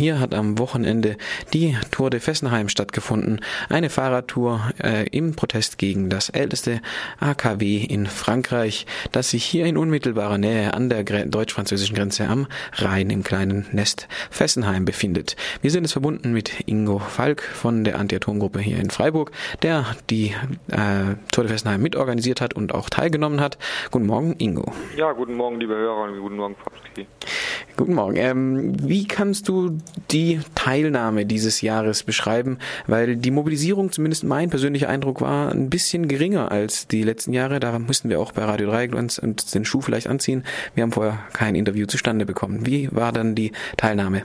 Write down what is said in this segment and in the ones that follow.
Hier hat am Wochenende die Tour de Fessenheim stattgefunden. Eine Fahrradtour äh, im Protest gegen das älteste AKW in Frankreich, das sich hier in unmittelbarer Nähe an der deutsch-französischen Grenze am Rhein im kleinen Nest Fessenheim befindet. Wir sind es verbunden mit Ingo Falk von der Anti-Atom-Gruppe hier in Freiburg, der die äh, Tour de Fessenheim mitorganisiert hat und auch teilgenommen hat. Guten Morgen, Ingo. Ja, guten Morgen, liebe Hörer und guten Morgen, Papski. Guten Morgen. Ähm, wie kannst du die Teilnahme dieses Jahres beschreiben? Weil die Mobilisierung, zumindest mein persönlicher Eindruck, war ein bisschen geringer als die letzten Jahre. Da mussten wir auch bei Radio 3 uns, uns den Schuh vielleicht anziehen. Wir haben vorher kein Interview zustande bekommen. Wie war dann die Teilnahme?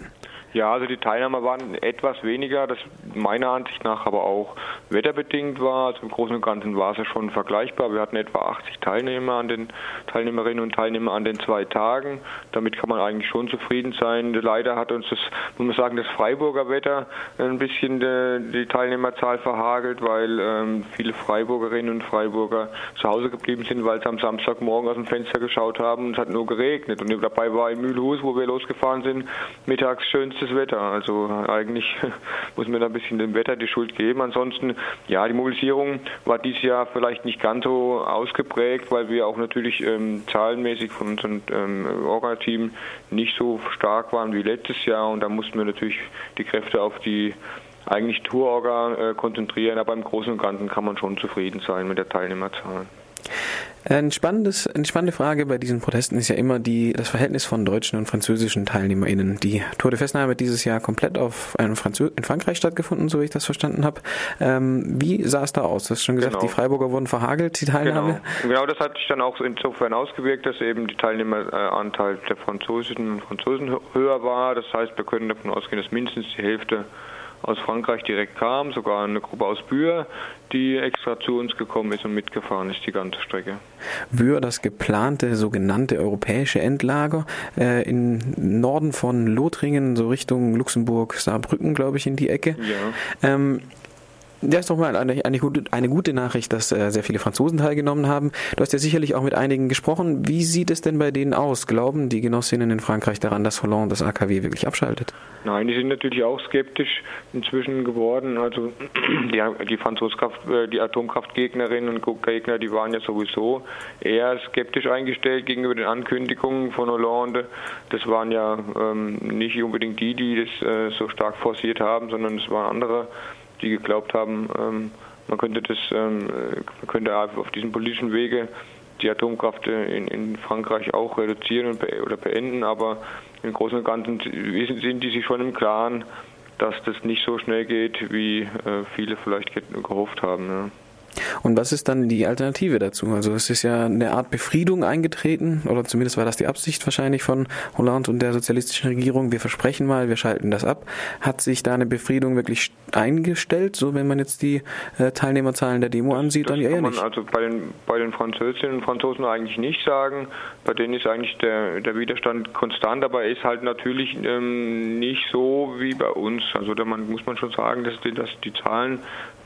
Ja, also die Teilnehmer waren etwas weniger, das meiner Ansicht nach aber auch wetterbedingt war. Also im Großen und Ganzen war es ja schon vergleichbar. Wir hatten etwa 80 Teilnehmer an den Teilnehmerinnen und Teilnehmer an den zwei Tagen. Damit kann man eigentlich schon zufrieden sein. Leider hat uns das, muss man sagen, das Freiburger Wetter ein bisschen die, die Teilnehmerzahl verhagelt, weil ähm, viele Freiburgerinnen und Freiburger zu Hause geblieben sind, weil sie am Samstagmorgen aus dem Fenster geschaut haben und es hat nur geregnet. Und dabei war in Mühlhus, wo wir losgefahren sind, mittags schönste schlechtes Wetter. Also eigentlich muss man da ein bisschen dem Wetter die Schuld geben. Ansonsten, ja, die Mobilisierung war dieses Jahr vielleicht nicht ganz so ausgeprägt, weil wir auch natürlich ähm, zahlenmäßig von unserem ähm, Orga-Team nicht so stark waren wie letztes Jahr. Und da mussten wir natürlich die Kräfte auf die eigentlich Tourorga äh, konzentrieren. Aber im Großen und Ganzen kann man schon zufrieden sein mit der Teilnehmerzahl. Ein spannendes, eine spannende Frage bei diesen Protesten ist ja immer die, das Verhältnis von deutschen und französischen TeilnehmerInnen. Die Tour de Fessenheim hat dieses Jahr komplett auf in, Franzö in Frankreich stattgefunden, so wie ich das verstanden habe. Ähm, wie sah es da aus? Du hast schon gesagt, genau. die Freiburger wurden verhagelt, die Teilnahme. Genau. genau, das hat sich dann auch insofern ausgewirkt, dass eben die Teilnehmeranteil der Französinnen und Franzosen höher war. Das heißt, wir können davon ausgehen, dass mindestens die Hälfte aus Frankreich direkt kam, sogar eine Gruppe aus Bühr, die extra zu uns gekommen ist und mitgefahren ist die ganze Strecke. Bühr, das geplante sogenannte europäische Endlager äh, im Norden von Lothringen, so Richtung Luxemburg, Saarbrücken, glaube ich, in die Ecke. Ja. Ähm, ja, ist doch mal eine, eine, gute, eine gute Nachricht, dass äh, sehr viele Franzosen teilgenommen haben. Du hast ja sicherlich auch mit einigen gesprochen. Wie sieht es denn bei denen aus? Glauben die Genossinnen in Frankreich daran, dass Hollande das AKW wirklich abschaltet? Nein, die sind natürlich auch skeptisch inzwischen geworden. Also die, die Franzoskraft, äh, die Atomkraftgegnerinnen und Gegner, die waren ja sowieso eher skeptisch eingestellt gegenüber den Ankündigungen von Hollande. Das waren ja ähm, nicht unbedingt die, die das äh, so stark forciert haben, sondern es waren andere die geglaubt haben, ähm, man könnte das, ähm, man könnte auf diesem politischen Wege die Atomkraft in, in Frankreich auch reduzieren oder beenden, aber im Großen und Ganzen sind die sich schon im Klaren, dass das nicht so schnell geht, wie äh, viele vielleicht gehofft haben. Ja. Und was ist dann die Alternative dazu? Also es ist ja eine Art Befriedung eingetreten, oder zumindest war das die Absicht wahrscheinlich von Hollande und der sozialistischen Regierung. Wir versprechen mal, wir schalten das ab. Hat sich da eine Befriedung wirklich eingestellt, so wenn man jetzt die äh, Teilnehmerzahlen der Demo ansieht, das dann eher nicht? Also bei den, bei den Französinnen und Franzosen eigentlich nicht sagen. Bei denen ist eigentlich der, der Widerstand konstant, aber er ist halt natürlich ähm, nicht so wie bei uns. Also da man, muss man schon sagen, dass die, dass die Zahlen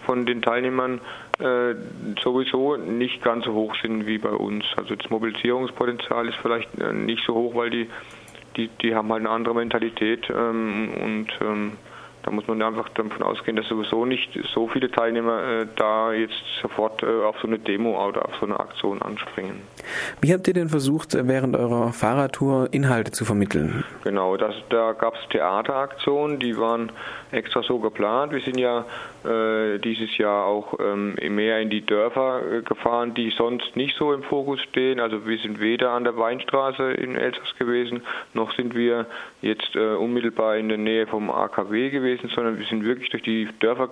von den Teilnehmern äh, sowieso nicht ganz so hoch sind wie bei uns. Also das Mobilisierungspotenzial ist vielleicht äh, nicht so hoch, weil die, die, die haben halt eine andere Mentalität ähm, und ähm, da muss man einfach davon ausgehen, dass sowieso nicht so viele Teilnehmer äh, da jetzt sofort äh, auf so eine Demo oder auf so eine Aktion anspringen. Wie habt ihr denn versucht, äh, während eurer Fahrradtour Inhalte zu vermitteln? Genau, das, da gab es Theateraktionen, die waren extra so geplant. Wir sind ja äh, dieses Jahr auch ähm, mehr in die Dörfer äh, gefahren, die sonst nicht so im Fokus stehen. Also wir sind weder an der Weinstraße in Elsass gewesen, noch sind wir jetzt äh, unmittelbar in der Nähe vom AKW gewesen gewesen, sondern wir sind wirklich durch die Dörfer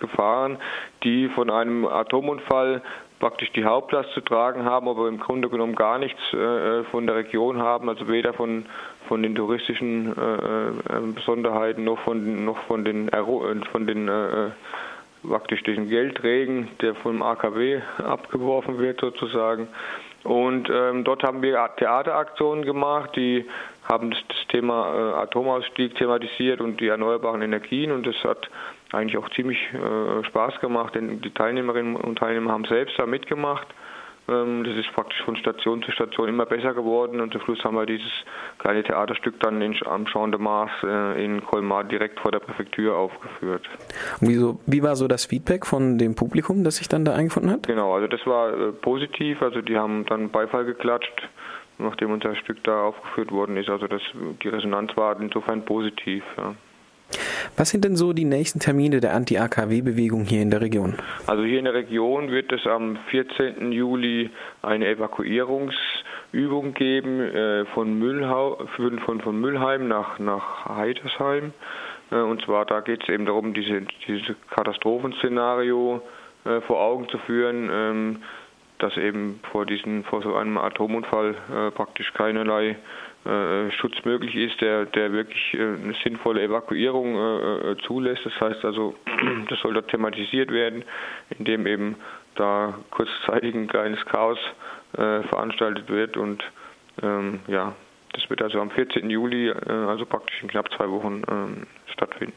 gefahren, die von einem Atomunfall praktisch die Hauptlast zu tragen haben, aber im Grunde genommen gar nichts äh, von der Region haben, also weder von, von den touristischen äh, äh Besonderheiten noch von, noch von den, äh, von den äh, praktisch den Geldregen, der vom AKW abgeworfen wird sozusagen. Und ähm, dort haben wir Theateraktionen gemacht, die haben das, Thema äh, Atomausstieg thematisiert und die erneuerbaren Energien und das hat eigentlich auch ziemlich äh, Spaß gemacht, denn die Teilnehmerinnen und Teilnehmer haben selbst da mitgemacht Ähm, das ist praktisch von Station zu Station immer besser geworden und zum Schluss haben wir dieses kleine Theaterstück dann in, am Champ de Mars äh, in Colmar direkt vor der Präfektur aufgeführt. Und wieso, wie war so das Feedback von dem Publikum, das sich dann da eingefunden hat? Genau, also das war positiv, also die haben dann Beifall geklatscht, nachdem unser Stück da aufgeführt worden ist. Also das, die Resonanz war insofern positiv. Ja. Was sind denn so die nächsten Termine der Anti-AKW-Bewegung hier in der Region? Also hier in der Region wird es am 14. Juli eine Evakuierungsübung geben äh, von, Müllhau von, von Müllheim nach, nach Heidersheim. Äh, und zwar da geht es eben darum, diese, dieses Katastrophenszenario äh, vor Augen zu führen, ähm, dass eben vor, diesen, vor so einem Atomunfall äh, praktisch keinerlei äh, Schutz möglich ist, der, der wirklich äh, eine sinnvolle Evakuierung äh, äh, zulässt. Das heißt also, das soll dort thematisiert werden, indem eben da kurzzeitig ein kleines Chaos äh, veranstaltet wird und ähm, ja, das wird also am 14. Juli, also praktisch in knapp zwei Wochen ähm, stattfinden.